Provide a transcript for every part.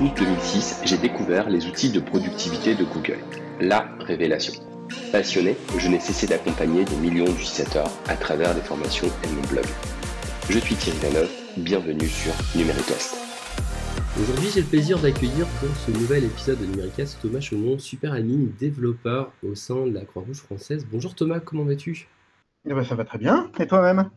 août 2006, j'ai découvert les outils de productivité de Google. La révélation. Passionné, je n'ai cessé d'accompagner des millions d'utilisateurs à travers des formations et mon blog. Je suis Thierry Vanov, bienvenue sur Numéricast. Aujourd'hui, j'ai le plaisir d'accueillir pour ce nouvel épisode de Numéricast Thomas Chaumont, super admin développeur au sein de la Croix-Rouge française. Bonjour Thomas, comment vas-tu? Eh ben, Ça va très bien, et toi-même?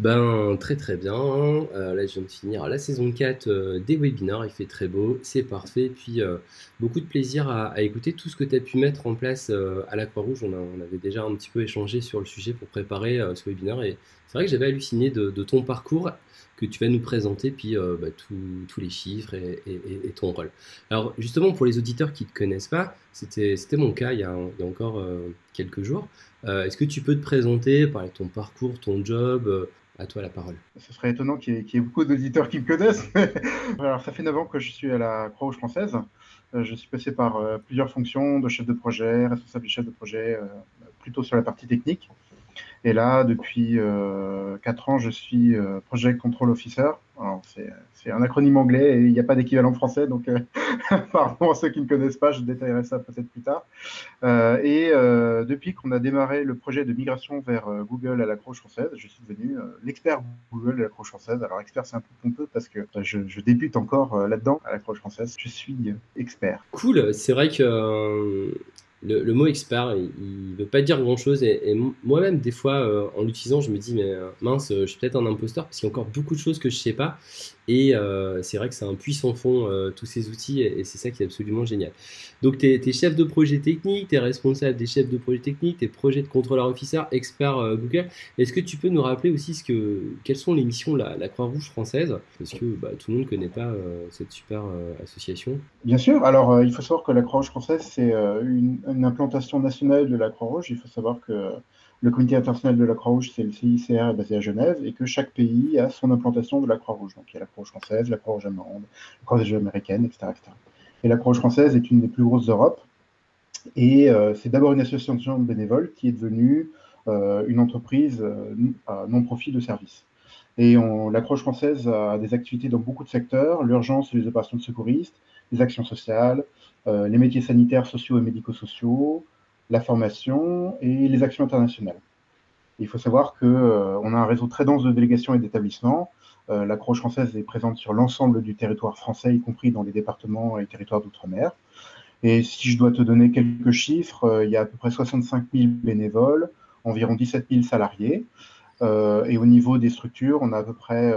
Ben très très bien. Euh, là je viens de finir la saison 4 euh, des webinars, il fait très beau, c'est parfait. Puis euh, beaucoup de plaisir à, écouter tout ce que tu as pu mettre en place à la Croix-Rouge. On, on, avait déjà un petit peu échangé sur le sujet pour préparer ce webinar et c'est vrai que j'avais halluciné de, ton parcours que tu vas nous présenter, puis bah, tous les chiffres et, ton rôle. Alors justement pour les auditeurs qui ne te connaissent pas, c'était mon cas il y a, il y a encore quelques jours. Est-ce que tu peux te présenter, parler de ton parcours, ton job à toi la parole. Ce serait étonnant qu'il y, ait beaucoup d'auditeurs qui me connaissent. Alors, ça fait 9 ans que je suis à la Croix-Rouge française. Euh, je suis passé par euh, plusieurs fonctions de chef de projet, responsable du chef de projet, euh, plutôt sur la partie technique. Et là, depuis euh, 4 ans, je suis euh, Project Control Officer. C'est un acronyme anglais et il n'y a pas d'équivalent français, donc euh, pardon à ceux qui ne connaissent pas, je détaillerai ça peut-être plus tard. Euh, et euh, depuis qu'on a démarré le projet de migration vers Google à la Croix française, je suis devenu l'expert Google à la Croix française. Alors expert, c'est un peu pompeux parce que je, je débute encore là-dedans à la Croix française. Je suis expert. Cool, c'est vrai que le, mot expert, il, ne veut pas dire grand chose. Et, moi-même, des fois, euh, en l'utilisant, je me dis, mais euh, mince, je suis peut-être un imposteur parce qu'il y a encore beaucoup de choses que je sais pas. Et euh, c'est vrai que c'est un puissant fond, tous ces outils, et, c'est ça qui est absolument génial. Donc, tu es, chef de projet technique, tu es responsable des chefs de projet technique, tu es projet de contrôleur officer, expert Google. Est-ce que tu peux nous rappeler aussi ce que, quelles sont les missions de la, Croix-Rouge française? Parce que bah, tout le monde ne connaît pas cette super association. Bien sûr. Alors, il faut savoir que la Croix-Rouge française, c'est une une implantation nationale de la Croix-Rouge. Il faut savoir que le comité international de la Croix-Rouge, c'est le CICR, est basé à Genève, et que chaque pays a son implantation de la Croix-Rouge. Donc il y a la Croix-Rouge française, la Croix-Rouge allemande, la Croix-Rouge américaine, etc., Et la Croix-Rouge française est une des plus grosses d'Europe. Et euh, c'est d'abord une association de bénévoles qui est devenue euh, une entreprise euh, non-profit de service. Et la Croix-Rouge française a des activités dans beaucoup de secteurs, l'urgence et les opérations de secouristes, les actions sociales, euh, les métiers sanitaires, sociaux et médico-sociaux, la formation et les actions internationales. Il faut savoir qu'on euh, a un réseau très dense de délégations et d'établissements. Euh, la Croix française est présente sur l'ensemble du territoire français, y compris dans les départements et territoires d'outre-mer. Et si je dois te donner quelques chiffres, il y a à peu près 65 000 bénévoles, environ 17 000 salariés. Euh, et au niveau des structures, on a à peu près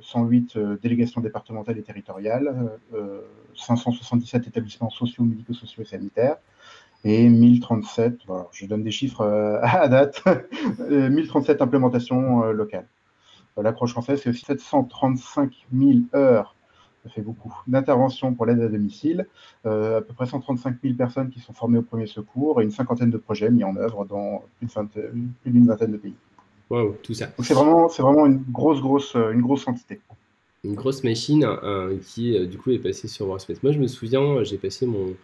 108 euh, euh, délégations départementales et territoriales, 577 établissements sociaux, médico-sociaux et sanitaires, et 1037, je donne des chiffres à date, 1037 implémentations locales. L'approche française, c'est aussi 735 000 heures ça fait beaucoup, d'intervention pour l'aide à domicile, à peu près 135 000 personnes qui sont formées au premier secours et une cinquantaine de projets mis en œuvre dans plus d'une vingtaine de pays tout ça. C'est vraiment, c'est vraiment une grosse, grosse, euh, une grosse entité. Une grosse machine euh, qui, euh, du coup, est passée sur Workspace. Moi, je me souviens, j'ai passé mon,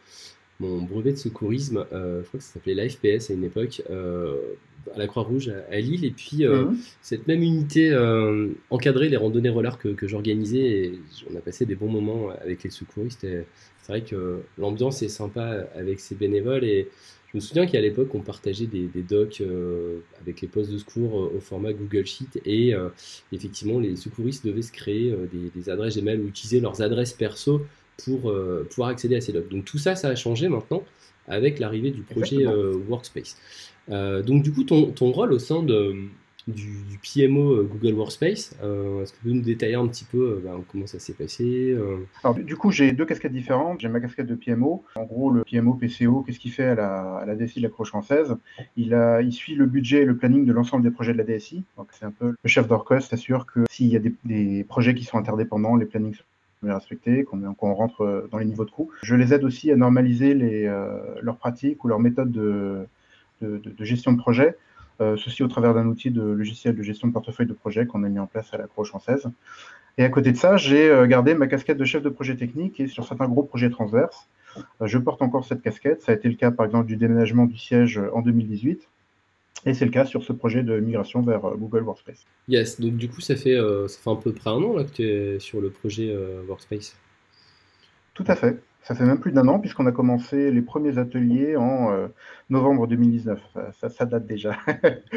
mon brevet de secourisme, je crois que ça s'appelait l'AFPS à une époque, à la Croix-Rouge à, Lille. Et puis, mhm. cette même unité encadrait les randonnées rollers que, que j'organisais et on a passé des bons moments avec les secouristes. c'est vrai que l'ambiance est sympa avec ces bénévoles et je me souviens qu'à l'époque, on partageait des, docs euh, avec les postes de secours euh, au format Google Sheet et euh, effectivement, les secouristes devaient se créer des, adresses Gmail ou utiliser leurs adresses perso pour pouvoir accéder à ces docs. Donc tout ça, ça a changé maintenant avec l'arrivée du projet Workspace. donc du coup, ton, ton, rôle au sein de, du, PMO euh, Google Workspace. Euh, est-ce que vous nous détailler un petit peu euh, ben, comment ça s'est passé Alors, Du coup, j'ai deux casquettes différentes. J'ai ma casquette de PMO. En gros, le PMO PCO, qu'est-ce qu'il fait à la, à la DSI de la Croix française? Il, a, il suit le budget et le planning de l'ensemble des projets de la DSI. C'est un peu le chef d'orchestre, s'assure que s'il y a des, projets qui sont interdépendants, les plannings sont respectés, qu'on rentre dans les niveaux de coût. Je les aide aussi à normaliser les, leurs pratiques ou leurs méthodes de, de, gestion de projet ceci au travers d'un outil de logiciel de gestion de portefeuille de projet qu'on a mis en place à la Croix française. Et à côté de ça, j'ai euh, gardé ma casquette de chef de projet technique et sur certains gros projets transverses, euh, je porte encore cette casquette. Ça a été le cas par exemple du déménagement du siège en 2018. Et c'est le cas sur ce projet de migration vers Google Workspace. Yes, donc du coup, ça fait, ça fait à peu près un an là, que tu es sur le projet Workspace. Tout à fait. Ça fait même plus d'un an puisqu'on a commencé les premiers ateliers en novembre 2019. Ça, date déjà.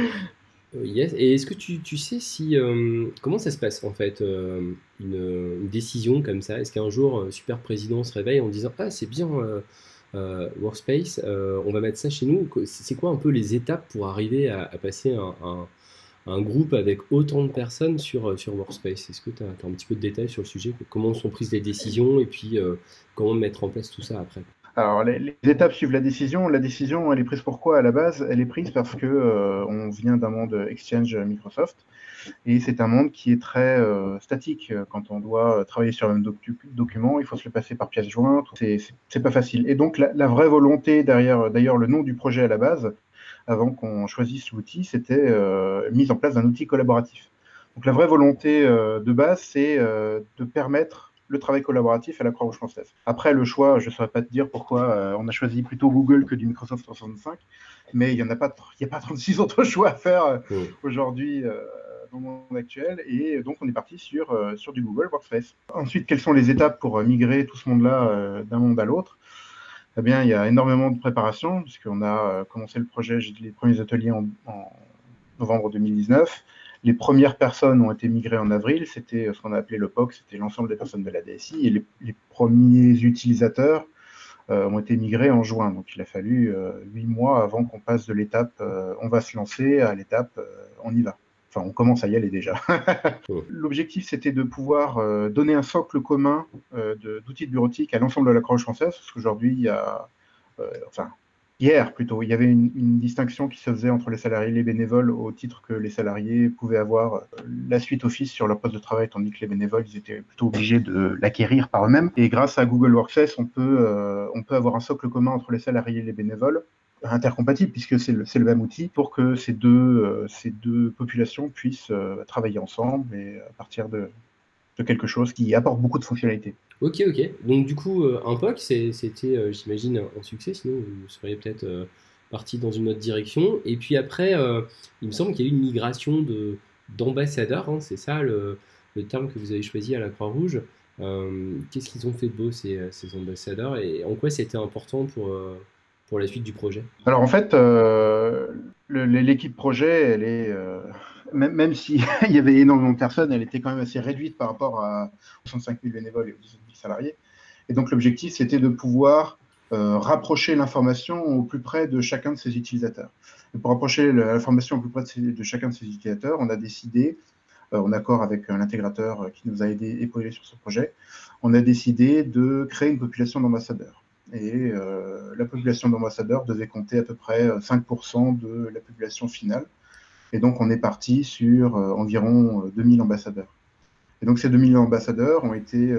yes. Et est-ce que tu, tu, sais si comment ça se passe en fait une, décision comme ça? Est-ce qu'un jour super président se réveille en disant ah c'est bien euh, Workspace, euh, on va mettre ça chez nous? C'est quoi un peu les étapes pour arriver à, passer un, groupe avec autant de personnes sur, euh, sur Workspace Est-ce que tu as, un petit peu de détails sur le sujet? Comment sont prises les décisions et puis comment mettre en place tout ça après? Alors, les, étapes suivent la décision. La décision, elle est prise pourquoi à la base Elle est prise parce que on vient d'un monde Exchange Microsoft et c'est un monde qui est très euh, statique. Quand on doit travailler sur un même document, il faut se le passer par pièce jointe. C'est pas facile. Et donc, la, vraie volonté derrière, d'ailleurs, le nom du projet à la base, avant qu'on choisisse l'outil, c'était euh, mise en place d'un outil collaboratif. Donc, la vraie volonté euh, de base, c'est de permettre le travail collaboratif à la Croix-Rouge française. Après, le choix, je ne saurais pas te dire pourquoi on a choisi plutôt Google que du Microsoft 365, mais il n'y a, pas, a pas 36 autres choix à faire aujourd'hui dans le monde actuel. Et donc, on est parti sur, euh, sur du Google Workspace. Ensuite, quelles sont les étapes pour euh, migrer tout ce monde-là euh, d'un monde à l'autre? Eh bien, il y a énormément de préparation, puisqu'on a commencé le projet, les premiers ateliers en, novembre 2019. Les premières personnes ont été migrées en avril, c'était ce qu'on a appelé le POC, c'était l'ensemble des personnes de la DSI, et les, premiers utilisateurs ont été migrés en juin. Donc il a fallu huit mois avant qu'on passe de l'étape on va se lancer à l'étape on y va on commence à y aller déjà. L'objectif, c'était de pouvoir euh, donner un socle commun euh, d'outils de, bureautique à l'ensemble de la Croix française, parce qu'aujourd'hui, il y a, euh, enfin, hier plutôt, il y avait une, distinction qui se faisait entre les salariés et les bénévoles au titre que les salariés pouvaient avoir la suite Office sur leur poste de travail, tandis que les bénévoles, ils étaient plutôt obligés de l'acquérir par eux-mêmes. Et grâce à Google Workspace, on peut, on peut avoir un socle commun entre les salariés et les bénévoles intercompatibles puisque c'est le, même outil pour que ces deux, euh, ces deux populations puissent euh, travailler ensemble et à partir de, quelque chose qui apporte beaucoup de fonctionnalités. Ok, ok. Donc du coup, euh, un POC, c'était, j'imagine, un succès, sinon vous seriez peut-être parti dans une autre direction. Et puis après, il me semble qu'il y a eu une migration de, d'ambassadeurs, hein, c'est ça le, le, terme que vous avez choisi à la Croix-Rouge. Qu'est-ce qu'ils ont fait de beau ces, ces ambassadeurs et en quoi c'était important pour pour la suite du projet Alors en fait, euh, l'équipe projet, elle est, euh, même, s'il y avait énormément de personnes, elle était quand même assez réduite par rapport à 65 000 bénévoles et aux 18 000 salariés. Et donc l'objectif, c'était de pouvoir euh, rapprocher l'information au plus près de chacun de ses utilisateurs. Et pour rapprocher l'information au plus près de, chacun de ses utilisateurs, on a décidé, en accord avec l'intégrateur qui nous a aidé épaulé sur ce projet, on a décidé de créer une population d'ambassadeurs et euh, la population d'ambassadeurs devait compter à peu près 5% euh, de la population finale. Et donc on est parti sur euh, environ 2000 ambassadeurs. Et donc ces 2000 ambassadeurs ont été,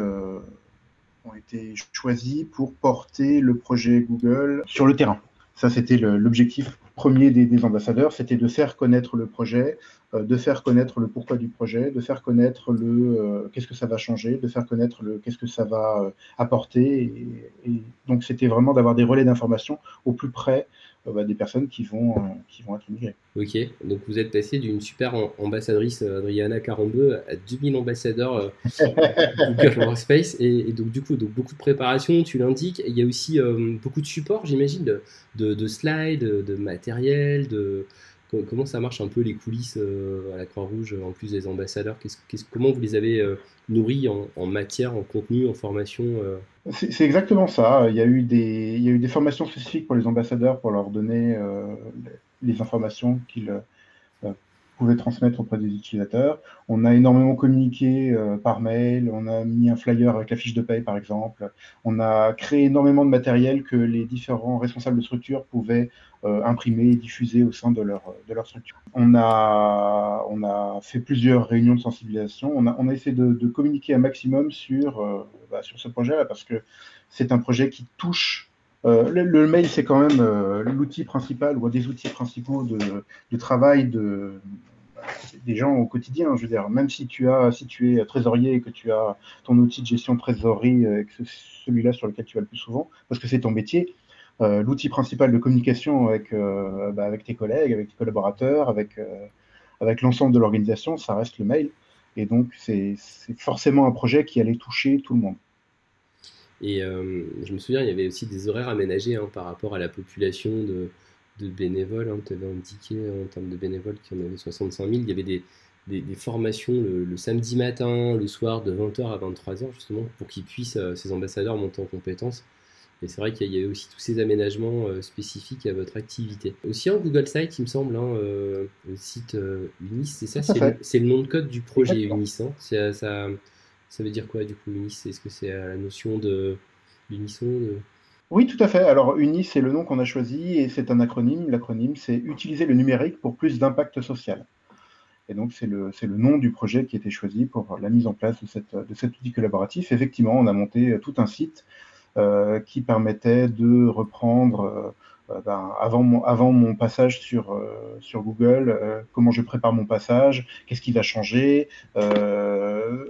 ont été choisis pour porter le projet Google sur le terrain. Ça, c'était l'objectif premier des, ambassadeurs, c'était de faire connaître le projet, euh, de faire connaître le pourquoi du projet, de faire connaître le euh, qu'est-ce que ça va changer, de faire connaître le qu'est-ce que ça va euh, apporter. Et, donc, c'était vraiment d'avoir des relais d'information au plus près bah, des personnes qui vont, qui vont être migrées. Ok, donc vous êtes passé d'une super ambassadrice Adriana 42 à 2000 ambassadeurs Google Workspace et, donc du coup donc beaucoup de préparation, tu l'indiques. Il y a aussi beaucoup de support, j'imagine, de, de, slides, de matériel, de comment ça marche un peu les coulisses à la Croix-Rouge en plus des ambassadeurs? Comment vous les avez nourris en, matière, en contenu, en formation c'est exactement ça. Il y, a eu des, il y a eu des formations spécifiques pour les ambassadeurs pour leur donner les informations qu'ils pouvaient transmettre auprès des utilisateurs. On a énormément communiqué euh, par mail, on a mis un flyer avec la fiche de paye par exemple, on a créé énormément de matériel que les différents responsables de structure pouvaient euh, imprimer et diffuser au sein de leur, de leur structure. On a, on a fait plusieurs réunions de sensibilisation, on a, on a essayé de, de communiquer un maximum sur, euh, bah, sur ce projet-là parce que c'est un projet qui touche euh, le, mail, c'est quand même euh, l'outil principal ou un des outils principaux de, travail de, des gens au quotidien. Je veux dire, même si tu as, si tu es trésorier et que tu as ton outil de gestion de trésorerie, euh, celui-là sur lequel tu vas le plus souvent, parce que c'est ton métier, l'outil principal de communication avec, bah, avec tes collègues, avec tes collaborateurs, avec l'ensemble de l'organisation, ça reste le mail. Et donc, c'est forcément un projet qui allait toucher tout le monde. Et je me souviens, il y avait aussi des horaires aménagés hein, par rapport à la population de, de bénévoles. Hein. Tu avais indiqué en termes de bénévoles qu'il y en avait 65 000. Il y avait des, des, formations le, samedi matin, le soir de 20h à 23h justement pour qu'ils puissent, ces ambassadeurs, monter en compétences. Et c'est vrai qu'il y avait aussi tous ces aménagements spécifiques à votre activité. Aussi en Google Site, il me semble, hein, le site Unis, c'est ça, c'est le, nom de code du projet Unis. Hein. Ça, ça, ça, veut dire quoi du coup Unis? Est-ce que c'est la notion de l'unisson Oui, tout à fait. Alors Unis, c'est le nom qu'on a choisi et c'est un acronyme. L'acronyme, c'est Utiliser le numérique pour plus d'impact social. Et donc, c'est le, le, nom du projet qui a été choisi pour la mise en place de, cette, de cet outil collaboratif. Effectivement, on a monté tout un site euh, qui permettait de reprendre, euh, euh, ben, avant, mon, passage sur, sur Google, comment je prépare mon passage, qu'est-ce qui va changer,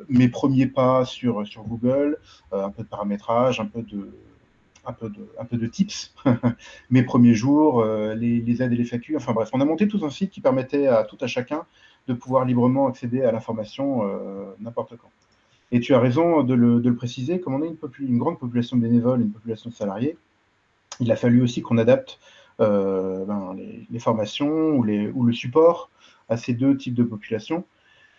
mes premiers pas sur, Google, un peu de paramétrage, un peu de, tips, mes premiers jours, les, aides et les FAQ. Enfin bref, on a monté tout un site qui permettait à tout à chacun de pouvoir librement accéder à l'information n'importe quand. Et tu as raison de le, préciser, comme on a une, une, grande population de bénévoles, une population de salariés, il a fallu aussi qu'on adapte euh, ben, les, formations ou, ou, le support à ces deux types de populations.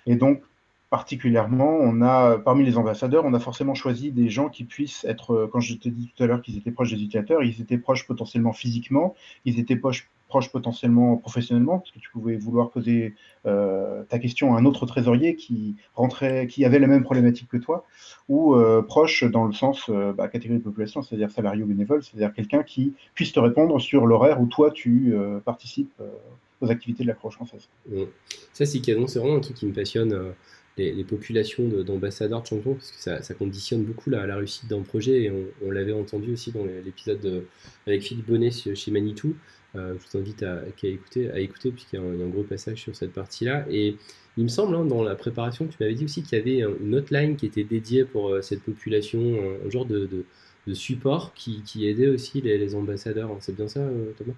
Et donc, particulièrement, on a, parmi les ambassadeurs, on a forcément choisi des gens qui puissent être, quand je t'ai dit tout à l'heure qu'ils étaient proches des utilisateurs, ils étaient proches potentiellement physiquement, ils étaient proches, proche potentiellement professionnellement, parce que tu pouvais vouloir poser euh, ta question à un autre trésorier qui rentrait, qui avait la même problématique que toi, ou euh, proche dans le sens euh, bah, catégorie de population, c'est-à-dire salarié ou bénévole, c'est-à-dire quelqu'un qui puisse te répondre sur l'horaire où toi tu participes aux activités de la Croix française. Ça, c'est c'est vraiment un truc qui me passionne. Les, populations d'ambassadeurs de, champions, parce que ça, conditionne beaucoup la, la réussite d'un projet, et on, l'avait entendu aussi dans l'épisode avec Philippe Bonnet chez Manitou. Euh, je vous invite à, écouter, puisqu'il y, a un gros passage sur cette partie-là. Et il me semble, hein, dans la préparation, tu m'avais dit aussi qu'il y avait une hotline qui était dédiée pour euh, cette population, un, genre de, support qui, aidait aussi les, ambassadeurs. C'est bien ça, euh, Thomas?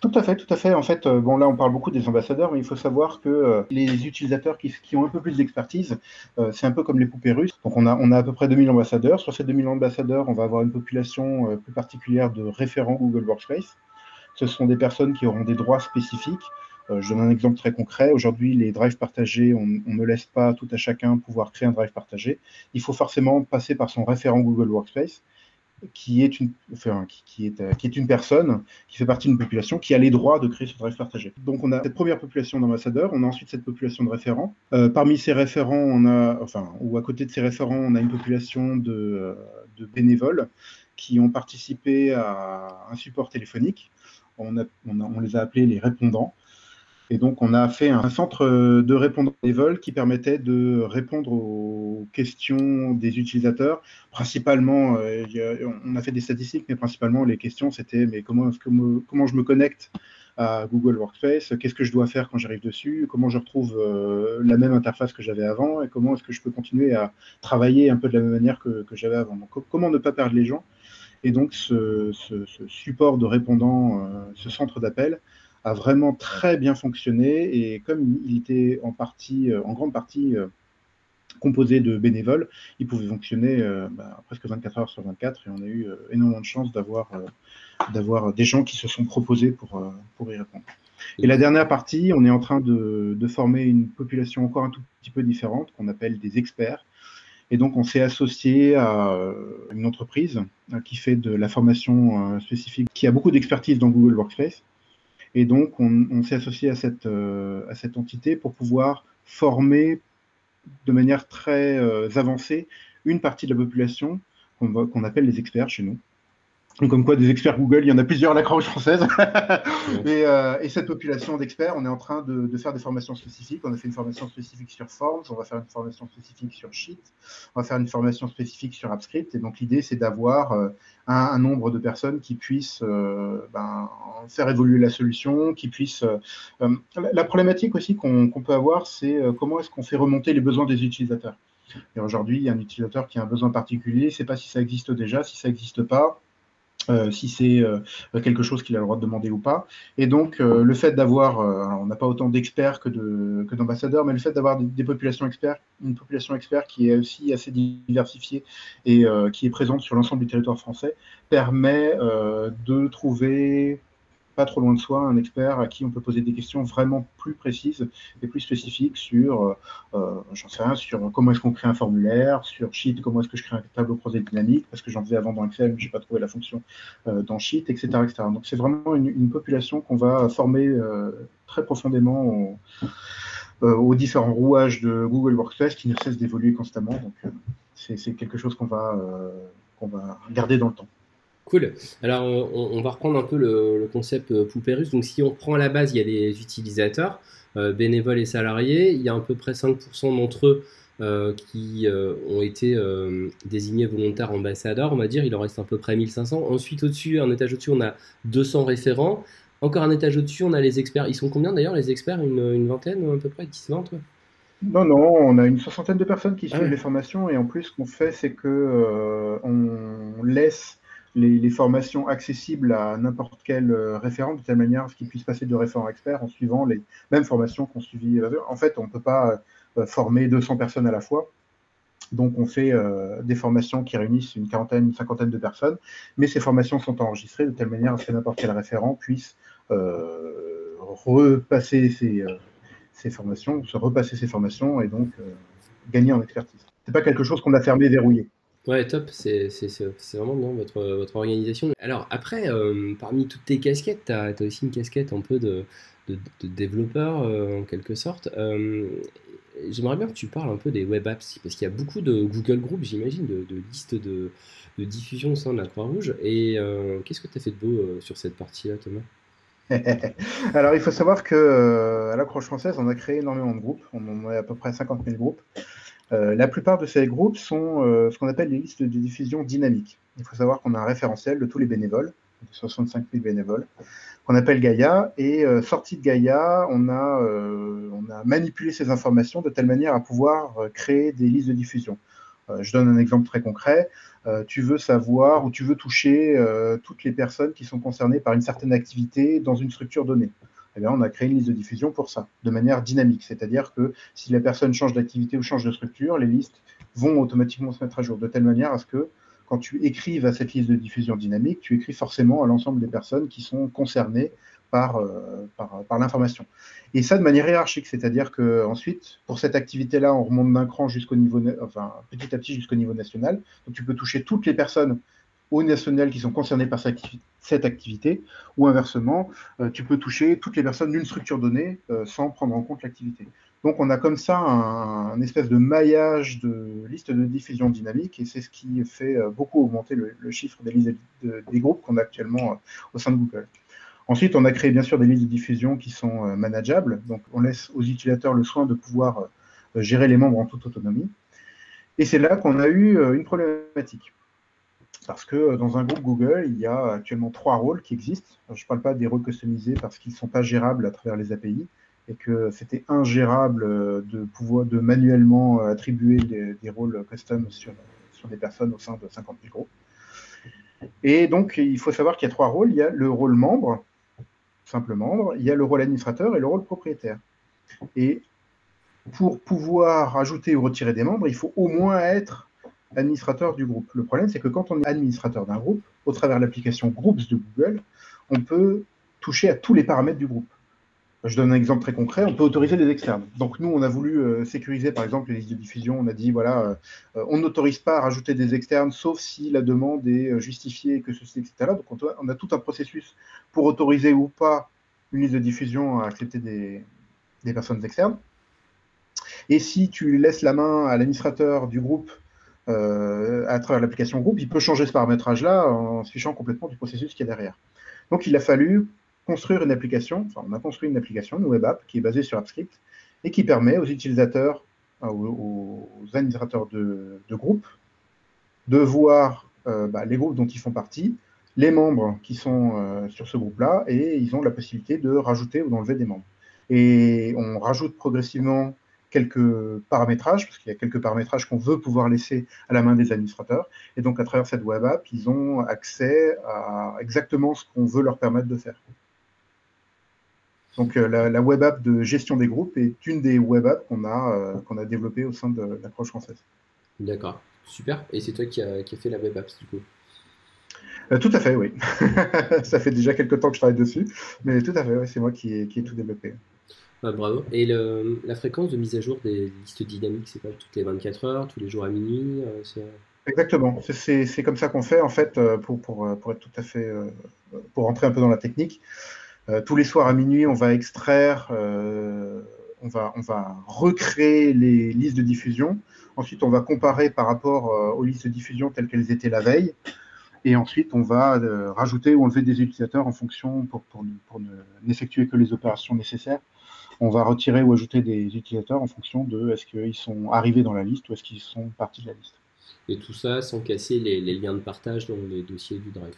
Tout à fait, tout à fait. En fait, bon là on parle beaucoup des ambassadeurs, mais il faut savoir que les utilisateurs qui, ont un peu plus d'expertise, c'est un peu comme les poupées russes. Donc on a, on a à peu près 2000 ambassadeurs. Sur ces 2000 ambassadeurs, on va avoir une population plus particulière de référents Google Workspace ce sont des personnes qui auront des droits spécifiques. Euh, je donne un exemple très concret. Aujourd'hui, les drives partagés, on, ne laisse pas tout à chacun pouvoir créer un drive partagé. Il faut forcément passer par son référent Google Workspace, qui est une, qui, est, euh, qui est une personne qui fait partie d'une population qui a les droits de créer ce drive partagé. Donc on a cette première population d'ambassadeurs, on a ensuite cette population de référents. Euh, parmi ces référents, on a, enfin, ou à côté de ces référents, on a une population de bénévoles qui ont participé à un support téléphonique on, les a appelés les répondants. Et donc, on a fait un centre de répondants bénévoles qui permettait de répondre aux questions des utilisateurs. Principalement, euh, on a fait des statistiques, mais principalement, les questions, c'était mais comment, je me connecte à Google Workspace? Qu'est-ce que je dois faire quand j'arrive dessus? Comment je retrouve euh, la même interface que j'avais avant? Et comment est-ce que je peux continuer à travailler un peu de la même manière que, j'avais avant? Comment ne pas perdre les gens? Et donc, ce, support de répondants, euh, ce centre d'appel, a vraiment très bien fonctionné. Et comme il était en, partie, euh, en grande partie euh, composé de bénévoles, il pouvait fonctionner bah, presque 24 heures sur 24. Et on a eu énormément de chance d'avoir des gens qui se sont proposés pour, pour y répondre. Et la dernière partie, on est en train de, de former une population encore un tout petit peu différente, qu'on appelle des experts, et donc, on s'est associé à euh, une entreprise euh, qui fait de la formation euh, spécifique, qui a beaucoup d'expertise dans Google Workspace. Et donc, on, s'est associé à cette, à cette entité pour pouvoir former de manière très avancée une partie de la population qu'on appelle les experts chez nous comme quoi des experts Google, il y en a plusieurs à la Croix-Rouge française. Euh, et, cette population d'experts, on est en train de, faire des formations spécifiques. On a fait une formation spécifique sur Forms, on va faire une formation spécifique sur Sheet, on va faire une formation spécifique sur AppScript. Et donc l'idée, c'est d'avoir euh, un, nombre de personnes qui puissent euh, ben, faire évoluer la solution, qui puissent... la problématique aussi qu'on peut avoir, c'est comment est-ce qu'on fait remonter les besoins des utilisateurs. Et aujourd'hui, il y a un utilisateur qui a un besoin particulier, ne sait pas si ça existe déjà, si ça n'existe pas euh, si c'est euh, quelque chose qu'il a le droit de demander ou pas. Et donc, euh, le fait d'avoir, on n'a pas autant d'experts que, d'ambassadeurs, mais le fait d'avoir des, populations experts, une population expert qui est aussi assez diversifiée et qui est présente sur l'ensemble du territoire français, permet de trouver pas trop loin de soi un expert à qui on peut poser des questions vraiment plus précises et plus spécifiques sur, euh, euh, j'en sais rien, sur comment est-ce qu'on crée un formulaire, sur Sheet, comment est-ce que je crée un tableau croisé dynamique, parce que j'en faisais avant dans Excel, mais j'ai pas trouvé la fonction euh, dans Sheet, etc., etc. Donc c'est vraiment une, population qu'on va former très profondément aux différents rouages de Google Workspace qui ne cessent d'évoluer constamment. Donc c'est quelque chose qu'on va, qu'on va garder dans le temps. Cool. Alors, on, va reprendre un peu le, concept euh, poupée russe. Donc, si on reprend à la base, il y a des utilisateurs, euh, bénévoles et salariés. Il y a à peu près 5% d'entre eux euh, qui ont été désignés volontaires ambassadeurs, on va dire. Il en reste à peu près 1500. Ensuite, au-dessus, un étage au-dessus, on a 200 référents. Encore un étage au-dessus, on a les experts. Ils sont combien d'ailleurs, les experts? Une, vingtaine, à peu près? 10, 20 non, non, on a une soixantaine de personnes qui suivent ah les formations et en plus, ce qu'on fait, c'est que on laisse les, formations accessibles à n'importe quel euh, référent, de telle manière à ce qu'il puisse passer de référent à expert en suivant les mêmes formations qu'on suivit. En fait, on ne peut pas euh, former 200 personnes à la fois. Donc, on fait euh, des formations qui réunissent une quarantaine, une cinquantaine de personnes, mais ces formations sont enregistrées de telle manière que n'importe quel référent puisse repasser ses, formations, se repasser ses formations et donc gagner en expertise. Ce n'est pas quelque chose qu'on a fermé, verrouillé. Ouais, top, c'est vraiment bien votre, organisation. Alors après, euh, parmi toutes tes casquettes, tu as, aussi une casquette un peu de, développeur euh, en quelque sorte. Euh, j'aimerais bien que tu parles un peu des web apps, parce qu'il y a beaucoup de Google Groups, j'imagine, de, listes de, diffusion au sein de la Croix-Rouge. Et qu'est-ce que tu as fait de beau sur cette partie-là, Thomas? Alors, il faut savoir que à la Croix française, on a créé énormément de groupes. On en a à peu près 50 000 groupes. Euh, la plupart de ces groupes sont euh, ce qu'on appelle des listes de diffusion dynamiques. Il faut savoir qu'on a un référentiel de tous les bénévoles, 65 000 bénévoles, qu'on appelle Gaia. Et euh, sorti de Gaia, on a, on a manipulé ces informations de telle manière à pouvoir créer des listes de diffusion. je donne un exemple très concret. tu veux savoir ou tu veux toucher toutes les personnes qui sont concernées par une certaine activité dans une structure donnée. Eh on a créé une liste de diffusion pour ça, de manière dynamique. C'est-à-dire que si la personne change d'activité ou change de structure, les listes vont automatiquement se mettre à jour, de telle manière à ce que quand tu écrives à cette liste de diffusion dynamique, tu écris forcément à l'ensemble des personnes qui sont concernées par, euh, l'information. Et ça de manière hiérarchique, c'est-à-dire que ensuite, pour cette activité-là, on remonte d'un cran jusqu'au niveau, enfin petit à petit jusqu'au niveau national. Donc tu peux toucher toutes les personnes aux nationales qui sont concernées par cette activité, ou inversement, euh, tu peux toucher toutes les personnes d'une structure donnée euh, sans prendre en compte l'activité. Donc on a comme ça un, espèce de maillage de liste de diffusion dynamique, et c'est ce qui fait euh, beaucoup augmenter le, chiffre des, listes des groupes qu'on a actuellement au sein de Google. Ensuite, on a créé bien sûr des listes de diffusion qui sont manageables, donc on laisse aux utilisateurs le soin de pouvoir gérer les membres en toute autonomie. Et c'est là qu'on a eu une problématique parce que euh, dans un groupe Google, il y a actuellement trois rôles qui existent. je ne parle pas des rôles customisés parce qu'ils ne sont pas gérables à travers les API et que c'était ingérable euh, de pouvoir de manuellement euh, attribuer des, rôles custom sur, sur, des personnes au sein de 50 000 groupes. Et donc, il faut savoir qu'il y a trois rôles. Il y a le rôle membre, simple membre, il y a le rôle administrateur et le rôle propriétaire. Et pour pouvoir ajouter ou retirer des membres, il faut au moins être administrateur du groupe. Le problème, c'est que quand on est administrateur d'un groupe, au travers de l'application Groups de Google, on peut toucher à tous les paramètres du groupe. Je donne un exemple très concret, on peut autoriser les externes. Donc nous, on a voulu euh, sécuriser par exemple les listes de diffusion, on a dit voilà, euh, on n'autorise pas à rajouter des externes sauf si la demande est euh, justifiée, que ceci, etc. Donc on, a tout un processus pour autoriser ou pas une liste de diffusion à accepter des, des personnes externes. Et si tu laisses la main à l'administrateur du groupe euh, à travers l'application groupe, il peut changer ce paramétrage-là en se fichant complètement du processus qui est derrière. Donc il a fallu construire une application, enfin on a construit une application, une web app, qui est basée sur AppScript et qui permet aux utilisateurs, euh, aux, administrateurs de, groupe, de voir euh, bah, les groupes dont ils font partie, les membres qui sont sur ce groupe-là, et ils ont la possibilité de rajouter ou d'enlever des membres. Et on rajoute progressivement quelques paramétrages, parce qu'il y a quelques paramétrages qu'on veut pouvoir laisser à la main des administrateurs. Et donc, à travers cette web app, ils ont accès à exactement ce qu'on veut leur permettre de faire. Donc, euh, la, web app de gestion des groupes est une des web apps qu'on a, euh, qu'on a développées au sein de l'approche française. D'accord, super. Et c'est toi qui as qui a fait la web app, du coup? Euh, tout à fait, oui. ça fait déjà quelques temps que je travaille dessus, mais tout à fait, c'est moi qui ai, qui tout développé. Ah, bravo. Et la fréquence de mise à jour des listes dynamiques, c'est pas toutes les 24 heures, tous les jours à minuit euh, Exactement, c'est comme ça qu'on fait en fait euh, pour, pour, pour, être tout à fait, pour rentrer un peu dans la technique. tous les soirs à minuit, on va extraire, on, va, on va recréer les listes de diffusion. Ensuite, on va comparer par rapport aux listes de diffusion telles qu'elles étaient la veille. Et ensuite, on va euh, rajouter ou enlever des utilisateurs en fonction pour, pour, n'effectuer que les opérations nécessaires. On va retirer ou ajouter des utilisateurs en fonction de est-ce qu'ils sont arrivés dans la liste ou est-ce qu'ils sont partis de la liste. Et tout ça sans casser les, liens de partage dans les dossiers du Drive.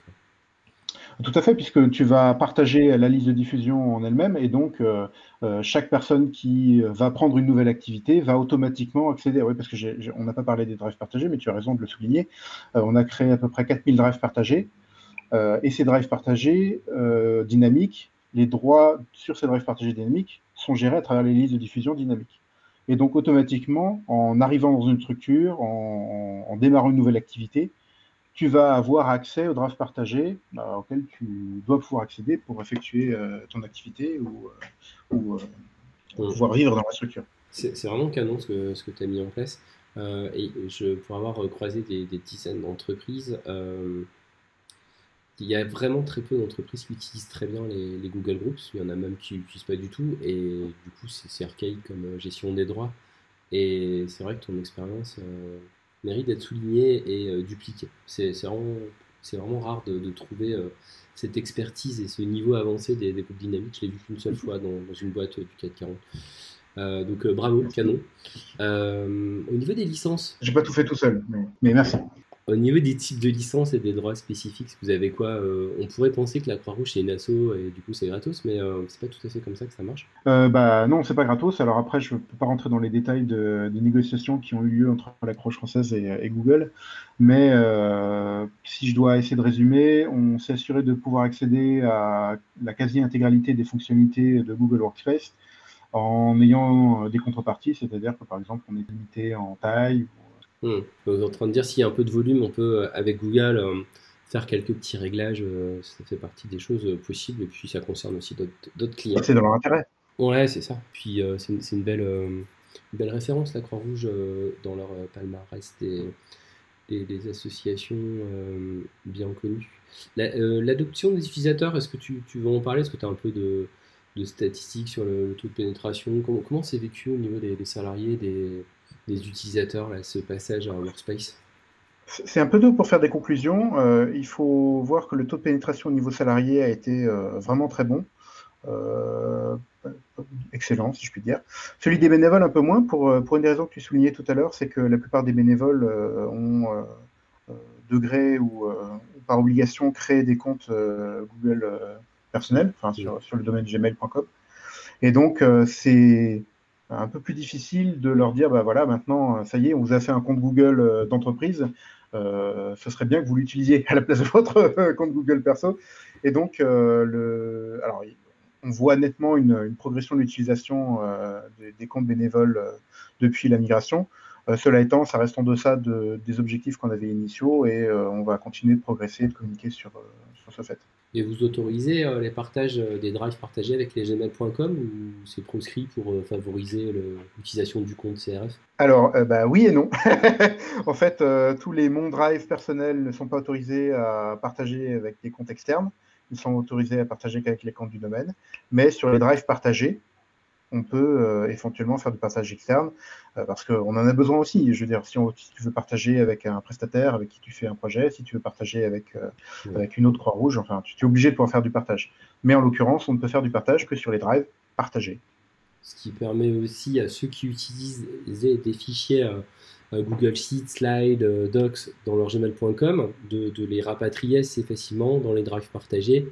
Tout à fait, puisque tu vas partager la liste de diffusion en elle-même, et donc euh, euh, chaque personne qui va prendre une nouvelle activité va automatiquement accéder. Oui, parce que on n'a pas parlé des drives partagés, mais tu as raison de le souligner. Euh, on a créé à peu près 4000 drives partagés, et ces drives partagés dynamiques, les droits sur ces drives partagés dynamiques sont gérés à travers les listes de diffusion dynamiques. Et donc automatiquement, en arrivant dans une structure, en démarrant une nouvelle activité, tu vas avoir accès au drive partagé euh, auquel tu dois pouvoir accéder pour effectuer euh, ton activité ou, euh, pouvoir vivre dans la structure. C'est vraiment canon ce que, ce que tu as mis en place. et je, pour avoir croisé des, dizaines d'entreprises, il y a vraiment très peu d'entreprises qui utilisent très bien les, Google Groups. Il y en a même qui n'utilisent pas du tout. Et du coup, c'est archaïque comme gestion des droits. Et c'est vrai que ton expérience mérite d'être souligné et euh, dupliqué. C'est vraiment, vraiment, rare de, trouver euh, cette expertise et ce niveau avancé des, groupes dynamiques. Je l'ai vu qu'une seule fois dans, une boîte du 440. Euh, donc bravo, canon. au niveau des licences. J'ai pas tout fait tout seul, mais merci. Au niveau des types de licences et des droits spécifiques, vous avez quoi euh, On pourrait penser que la Croix-Rouge c'est une asso et du coup c'est gratos, mais euh, c'est pas tout à fait comme ça que ça marche. Euh, bah non, c'est pas gratos. Alors après, je peux pas rentrer dans les détails de, des négociations qui ont eu lieu entre la Croix française et, Google, mais si je dois essayer de résumer, on s'est assuré de pouvoir accéder à la quasi-intégralité des fonctionnalités de Google Workspace en ayant des contreparties, c'est-à-dire que par exemple on est limité en taille Hmm. Vous êtes en train de dire s'il y a un peu de volume, on peut, euh, avec Google, euh, faire quelques petits réglages. Euh, ça fait partie des choses possibles. Et puis, ça concerne aussi d'autres clients. C'est dans leur intérêt. Ouais, c'est ça. Puis, c'est une, belle, belle référence, la Croix-Rouge, dans leur palmarès des, des, associations bien connues. L'adoption des utilisateurs, est-ce que tu, tu, veux en parler? Est-ce que tu as un peu de, de statistiques sur le, taux de pénétration? Comment c'est vécu au niveau des salariés, des utilisateurs, ce passage en Workspace c'est un peu tôt pour faire des conclusions. Euh, il faut voir que le taux de pénétration au niveau salarié a été euh, vraiment très bon. Euh, excellent, si je puis dire. Celui des bénévoles, un peu moins, pour, pour une des raisons que tu soulignais tout à l'heure, c'est que la plupart des bénévoles ont degré ou par obligation créé des comptes Google personnels, enfin, sur, sur, le domaine gmail.com. Et donc, c'est un peu plus difficile de leur dire, bah voilà, maintenant, ça y est, on vous a fait un compte Google euh, d'entreprise, euh, ce serait bien que vous l'utilisiez à la place de votre euh, compte Google perso. Et donc, le, alors, on voit nettement une, progression de l'utilisation des, comptes bénévoles depuis la migration. cela étant, ça reste en deçà des objectifs qu'on avait initiaux et on va continuer de progresser et de communiquer sur ce fait. Et vous autorisez euh, les partages euh, des drives partagés avec les gmail.com ou c'est proscrit pour euh, favoriser l'utilisation du compte CRF Alors, bah, oui et non. en fait, tous les mon drive personnels ne sont pas autorisés à partager avec des comptes externes. Ils sont autorisés à partager qu'avec les comptes du domaine. Mais sur les drives partagés, on peut euh, éventuellement faire du partage externe euh, parce qu'on en a besoin aussi. Je veux dire, si, tu veux partager avec un prestataire avec qui tu fais un projet, si tu veux partager avec, euh, avec une autre Croix-Rouge, enfin, tu, es obligé de pouvoir faire du partage. Mais en l'occurrence, on ne peut faire du partage que sur les drives partagés. Ce qui permet aussi à ceux qui utilisent des fichiers Google Sheets, Slide, Docs dans leur gmail.com de, de les rapatrier assez facilement dans les drives partagés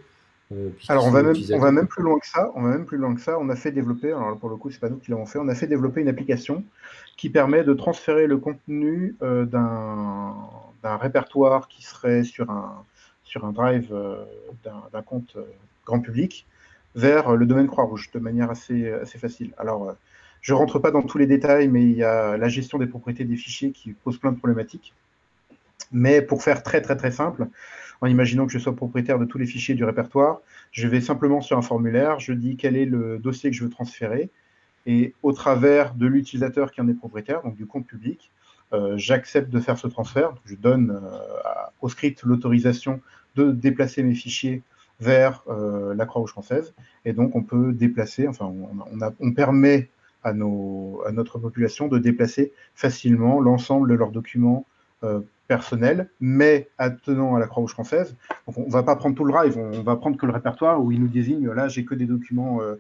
alors on va, même, on va même plus loin que ça. On va même plus loin que ça. On a fait développer, alors pour le coup c'est pas nous qui l'avons fait, on a fait développer une application qui permet de transférer le contenu d'un répertoire qui serait sur un, sur un drive d'un compte grand public vers le domaine Croix-Rouge de manière assez, assez facile. Alors je ne rentre pas dans tous les détails, mais il y a la gestion des propriétés des fichiers qui pose plein de problématiques. Mais pour faire très très très simple, en imaginant que je sois propriétaire de tous les fichiers du répertoire, je vais simplement sur un formulaire, je dis quel est le dossier que je veux transférer, et au travers de l'utilisateur qui en est propriétaire, donc du compte public, euh, j'accepte de faire ce transfert. Je donne euh, au script l'autorisation de déplacer mes fichiers vers euh, la Croix-Rouge française, et donc on peut déplacer, enfin on, on permet à, notre population de déplacer facilement l'ensemble de leurs documents personnels, mais attenant à la Croix-Rouge française. On ne va pas prendre tout le drive, on, va prendre que le répertoire où il nous désigne, là j'ai que des documents euh,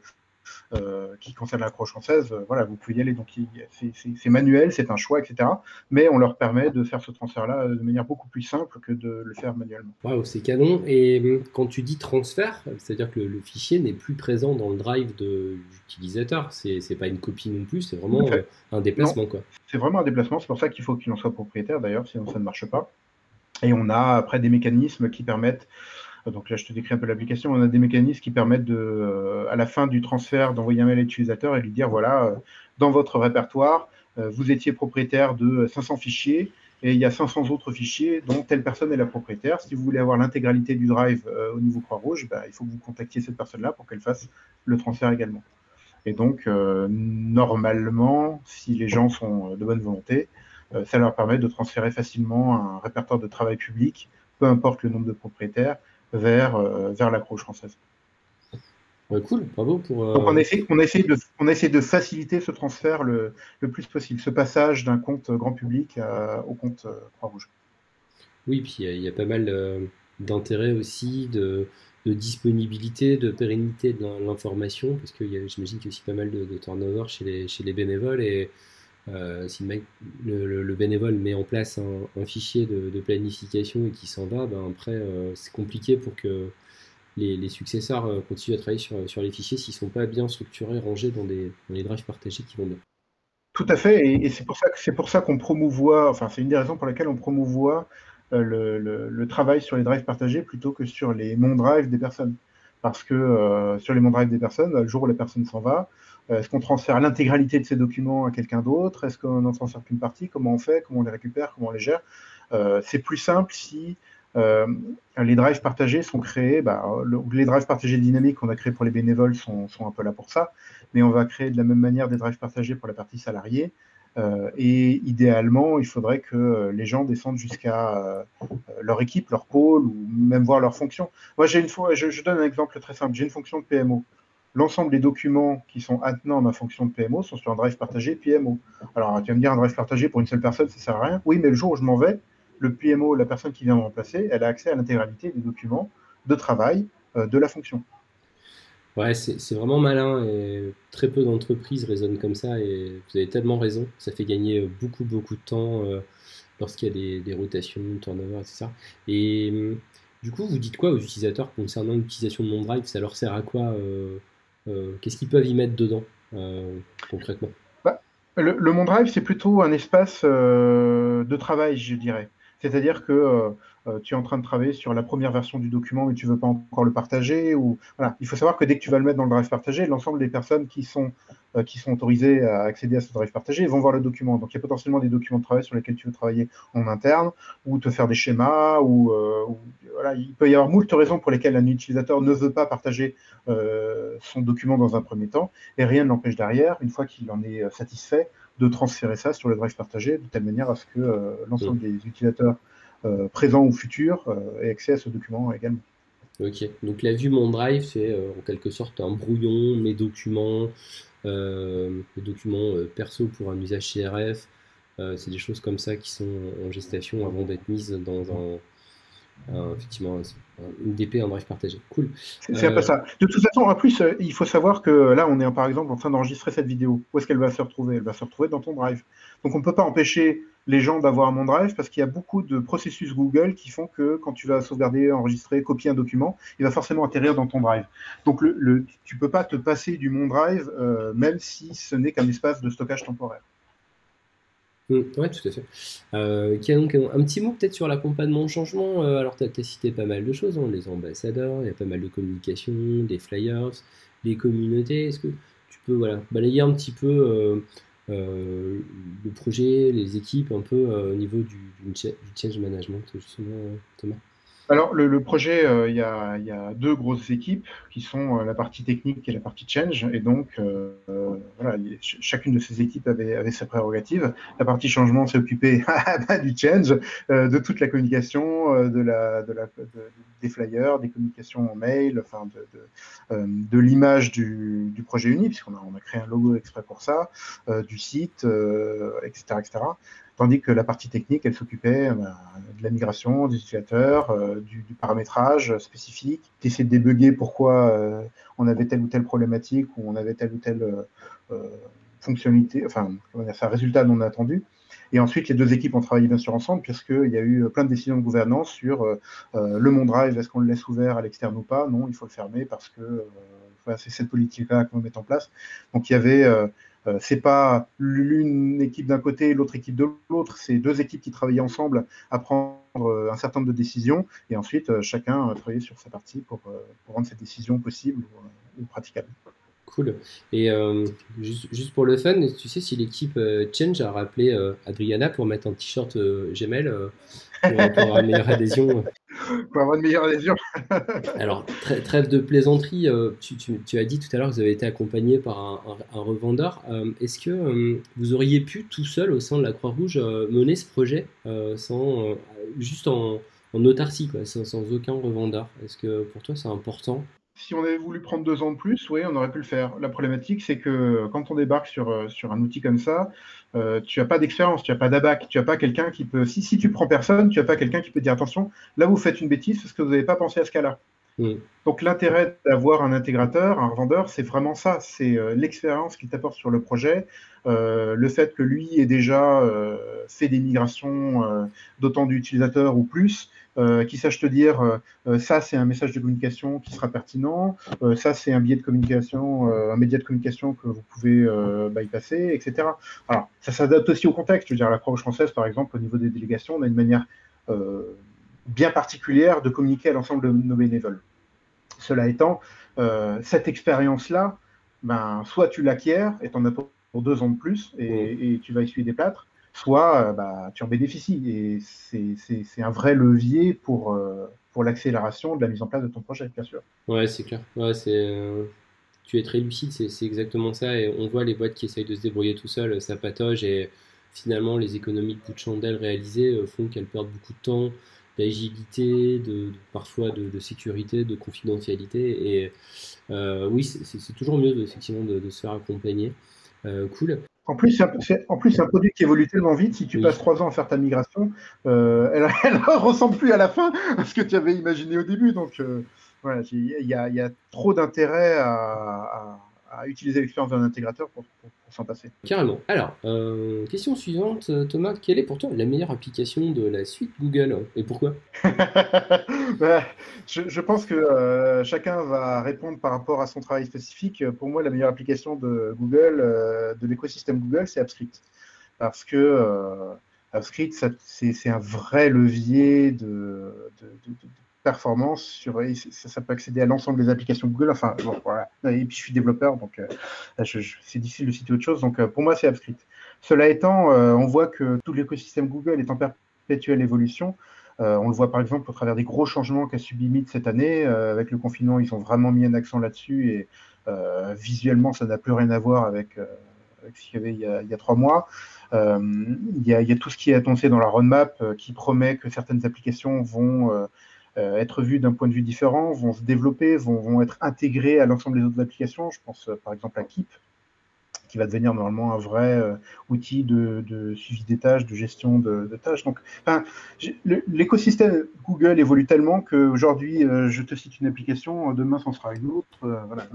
qui concerne l'approche française, euh, voilà, vous pouvez y aller. Donc c'est manuel, c'est un choix, etc. Mais on leur permet de faire ce transfert-là euh, de manière beaucoup plus simple que de le faire manuellement. Waouh, c'est canon. Et quand tu dis transfert, c'est-à-dire que le, fichier n'est plus présent dans le drive de l'utilisateur. C'est pas une copie non plus, c'est vraiment un déplacement. C'est vraiment un déplacement. C'est pour ça qu'il faut qu'il en soit propriétaire d'ailleurs, sinon ça ne marche pas. Et on a après des mécanismes qui permettent donc là, je te décris un peu l'application. On a des mécanismes qui permettent de, euh, à la fin du transfert d'envoyer un mail à l'utilisateur et lui dire voilà, euh, dans votre répertoire, euh, vous étiez propriétaire de 500 fichiers et il y a 500 autres fichiers dont telle personne est la propriétaire. Si vous voulez avoir l'intégralité du drive au niveau Croix-Rouge, bah, il faut que vous contactiez cette personne-là pour qu'elle fasse le transfert également. Et donc, normalement, si les gens sont de bonne volonté, ça leur permet de transférer facilement un répertoire de travail public, peu importe le nombre de propriétaires, vers, euh, vers la Croix française. cool, bravo pour. Euh, Donc on essaie, on, essaie de, on essaie de faciliter ce transfert le, le plus possible, ce passage d'un compte grand public au compte euh, Croix-Rouge. Oui, puis il y, a pas mal d'intérêt aussi, de, de, disponibilité, de pérennité de l'information, parce que j'imagine qu'il y a aussi pas mal de, de, turnover chez les, chez les bénévoles et euh, si le, le, bénévole met en place un, fichier de, planification et qui s'en va, ben après euh, c'est compliqué pour que les, successeurs euh, continuent à travailler sur, les fichiers s'ils ne sont pas bien structurés, rangés dans, des, les drives partagés qui vont bien. Tout à fait, et, c'est pour ça qu'on promouvoit, enfin c'est une des raisons pour lesquelles on promouvoit le, travail sur les drives partagés plutôt que sur les non-drives des personnes. Parce que sur les non-drives des personnes, le jour où la personne s'en va, est-ce qu'on transfère l'intégralité de ces documents à quelqu'un d'autre? Est-ce qu'on n'en transfère qu'une partie? Comment on fait? Comment on les récupère? Comment on les gère? Euh, C'est plus simple si euh, les drives partagés sont créés. Bah, les drives partagés dynamiques qu'on a créés pour les bénévoles sont, un peu là pour ça, mais on va créer de la même manière des drives partagés pour la partie salariée. et idéalement, il faudrait que les gens descendent jusqu'à leur équipe, leur pôle, ou même voir leur fonction. Moi, j'ai une fois, je, donne un exemple très simple. J'ai une fonction de PMO l'ensemble des documents qui sont attenants à ma fonction de PMO sont sur un drive partagé PMO. Alors, tu vas me dire, un drive partagé pour une seule personne, ça ne sert à rien. Oui, mais le jour où je m'en vais, le PMO, la personne qui vient me remplacer, elle a accès à l'intégralité des documents de travail euh, de la fonction. Ouais, c'est vraiment malin et très peu d'entreprises raisonnent comme ça et vous avez tellement raison. Ça fait gagner euh, beaucoup, beaucoup de temps euh, lorsqu'il y a des, des, rotations, turnover, etc. Et hum, du coup, vous dites quoi aux utilisateurs concernant l'utilisation de mon drive? Ça leur sert à quoi qu'est-ce qu'ils peuvent y mettre dedans euh, concrètement? Bah, le, le Mondrive, c'est plutôt un espace euh, de travail, je dirais. C'est-à-dire que tu es en train de travailler sur la première version du document, mais tu ne veux pas encore le partager. Ou... Voilà. Il faut savoir que dès que tu vas le mettre dans le drive partagé, l'ensemble des personnes qui sont, qui sont autorisées à accéder à ce drive partagé vont voir le document. Donc il y a potentiellement des documents de travail sur lesquels tu veux travailler en interne, ou te faire des schémas, ou, voilà, il peut y avoir moult raisons pour lesquelles un utilisateur ne veut pas partager euh, son document dans un premier temps, et rien ne l'empêche derrière, une fois qu'il en est euh, satisfait, de transférer ça sur le drive partagé, de telle manière à ce que euh, l'ensemble des utilisateurs présents ou futurs aient accès à ce document également. Ok, donc la vue Mon Drive, c'est en quelque sorte un brouillon, mes documents, les documents perso pour un usage CRF, c'est des choses comme ça qui sont en gestation avant d'être mises dans un euh, effectivement, une DP en drive partagé. Cool. C'est un peu ça. De toute façon, en plus, euh, il faut savoir que là, on est par exemple en train d'enregistrer cette vidéo. Où est-ce qu'elle va se retrouver? Elle va se retrouver dans ton drive. Donc, on ne peut pas empêcher les gens d'avoir un OneDrive parce qu'il y a beaucoup de processus Google qui font que quand tu vas sauvegarder, enregistrer, copier un document, il va forcément atterrir dans ton Drive. Donc le, tu ne peux pas te passer du OneDrive euh, même si ce n'est qu'un espace de stockage temporaire. Mm, oui, tout à fait. Euh, donc un, petit mot peut-être sur l'accompagnement au changement. Euh, alors, tu as, cité pas mal de choses, hein, les ambassadeurs, il y a pas mal de communication, des flyers, les communautés. Est-ce que tu peux voilà, balayer un petit peu euh, le projet, les équipes, un peu au niveau du, du, change management, justement, Thomas? Alors, le, projet, euh, il y, a, deux grosses équipes qui sont euh, la partie technique et la partie change. Et donc, euh, voilà, chacune de ces équipes avait, avait ses prérogatives. La partie changement s'est occupée du change, de toute la communication, de la, de la, des flyers, des communications en mail, enfin, de, de, l'image du, du, projet uni, puisqu'on a, on a créé un logo exprès pour ça, du site, etc., etc tandis que la partie technique, elle s'occupait euh, de la migration des utilisateurs, euh, du, paramétrage spécifique, d'essayer de débugger pourquoi euh, on avait telle ou telle problématique ou on avait telle ou telle fonctionnalité, enfin, c'est un résultat non attendu. Et ensuite, les deux équipes ont travaillé bien sûr ensemble, puisqu'il y a eu plein de décisions de gouvernance sur le Mondrive, est-ce qu'on le laisse ouvert à l'externe ou pas? Non, il faut le fermer parce que c'est cette politique-là qu'on met en place. Donc il y avait c'est pas l'une équipe d'un côté et l'autre équipe de l'autre, c'est deux équipes qui travaillaient ensemble à prendre euh, un certain nombre de décisions et ensuite euh, chacun travaillait sur sa partie pour, rendre cette décision possible ou, praticable. Cool. Et juste, pour le fun, tu sais si l'équipe Change a rappelé Adriana pour mettre un t-shirt Gmail pour, avoir une meilleure adhésion pour avoir. Alors, trêve de plaisanterie, euh, tu, as dit tout à l'heure que vous avez été accompagné par un, revendeur. Euh, est-ce que euh, vous auriez pu tout seul au sein de la Croix-Rouge mener ce projet sans, juste en, autarcie, quoi, sans, aucun revendeur? Est-ce que pour toi c'est important? Si on avait voulu prendre deux ans de plus, oui, on aurait pu le faire. La problématique, c'est que quand on débarque sur, sur un outil comme ça, euh, tu n'as pas d'expérience, tu n'as pas d'abac, tu n'as pas quelqu'un qui peut. Si, si tu prends personne, tu n'as pas quelqu'un qui peut dire attention, là vous faites une bêtise parce que vous n'avez pas pensé à ce cas-là. Mm. Donc l'intérêt d'avoir un intégrateur, un revendeur, c'est vraiment ça, c'est euh, l'expérience qu'il t'apporte sur le projet, euh, le fait que lui ait déjà fait des migrations d'autant d'utilisateurs ou plus, euh, qui sache te dire euh, euh, ça c'est un message de communication qui sera pertinent, ça c'est un billet de communication, un média de communication que vous pouvez bypasser, etc. Alors ça s'adapte aussi au contexte. Je veux dire, la Croix-Rouge française, par exemple, au niveau des délégations, on a une manière bien particulière de communiquer à l'ensemble de nos bénévoles. Cela étant, cette expérience-là, ben, soit tu l'acquiers et tu en as pour deux ans de plus et, et tu vas essuyer des plâtres, soit euh, bah, tu en bénéficies. Et c'est un vrai levier pour, euh, pour l'accélération de la mise en place de ton projet, bien sûr. Ouais, c'est clair. Ouais, euh, tu es très lucide, c'est exactement ça. Et on voit les boîtes qui essayent de se débrouiller tout seul, ça patauge. Et finalement, les économies de bout de chandelle réalisées font qu'elles perdent beaucoup de temps d'agilité, de, parfois de, sécurité, de confidentialité. Et oui, c'est toujours mieux effectivement de, se faire accompagner. cool. En plus, c'est un, un produit qui évolue tellement vite. Si tu passes trois ans à faire ta migration, euh, elle ne ressemble plus à la fin à ce que tu avais imaginé au début. Donc, euh, voilà, il y, a trop d'intérêt à, à utiliser l'expérience d'un intégrateur pour, s'en passer. Carrément. Alors, euh, question suivante, Thomas, quelle est pour toi la meilleure application de la suite Google et pourquoi? Bah, je, pense que euh, chacun va répondre par rapport à son travail spécifique. Pour moi, la meilleure application de Google, euh, de l'écosystème Google, c'est AppScript. Parce que AppScript, c'est un vrai levier de, de performance sur ça, peut accéder à l'ensemble des applications Google. Enfin. Et puis je suis développeur, donc euh, c'est difficile de citer autre chose. Donc euh, pour moi, c'est AppScript. Cela étant, euh, on voit que tout l'écosystème Google est en perpétuelle évolution. on le voit par exemple au travers des gros changements qu'a subi Meet cette année. avec le confinement, ils ont vraiment mis un accent là-dessus et visuellement, ça n'a plus rien à voir avec, ce qu'il y avait il y, a, trois mois. il, y a, tout ce qui est annoncé dans la roadmap qui promet que certaines applications vont être vus d'un point de vue différent, vont se développer, vont, être intégrés à l'ensemble des autres applications. Je pense euh, par exemple à Keep, qui va devenir normalement un vrai euh, outil de, suivi des tâches, de gestion de, tâches. Donc, l'écosystème Google évolue tellement qu'aujourd'hui, je te cite une application, demain, c'en sera une autre. voilà.